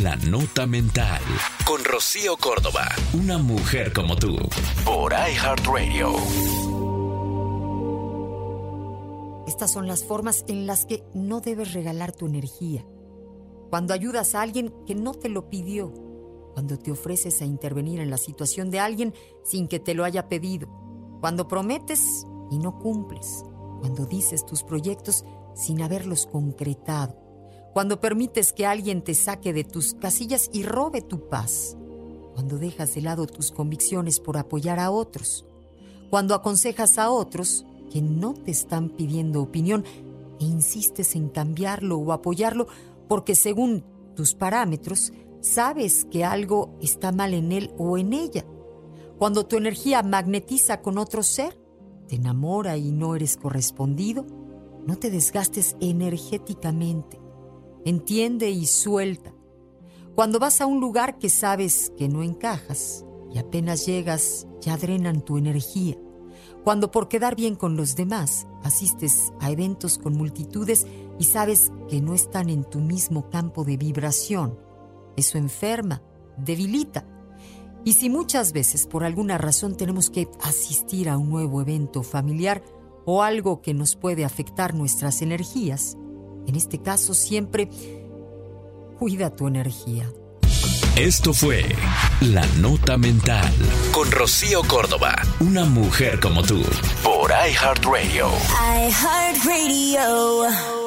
La nota mental con Rocío Córdoba, una mujer como tú, por iHeartRadio. Estas son las formas en las que no debes regalar tu energía. Cuando ayudas a alguien que no te lo pidió. Cuando te ofreces a intervenir en la situación de alguien sin que te lo haya pedido. Cuando prometes y no cumples. Cuando dices tus proyectos sin haberlos concretado. Cuando permites que alguien te saque de tus casillas y robe tu paz. Cuando dejas de lado tus convicciones por apoyar a otros. Cuando aconsejas a otros que no te están pidiendo opinión e insistes en cambiarlo o apoyarlo porque según tus parámetros sabes que algo está mal en él o en ella. Cuando tu energía magnetiza con otro ser, te enamora y no eres correspondido, no te desgastes energéticamente. Entiende y suelta. Cuando vas a un lugar que sabes que no encajas y apenas llegas, ya drenan tu energía. Cuando por quedar bien con los demás asistes a eventos con multitudes y sabes que no están en tu mismo campo de vibración, eso enferma, debilita. Y si muchas veces por alguna razón tenemos que asistir a un nuevo evento familiar o algo que nos puede afectar nuestras energías, en este caso siempre cuida tu energía. Esto fue La Nota Mental con Rocío Córdoba, una mujer como tú, por iHeartRadio. iHeartRadio.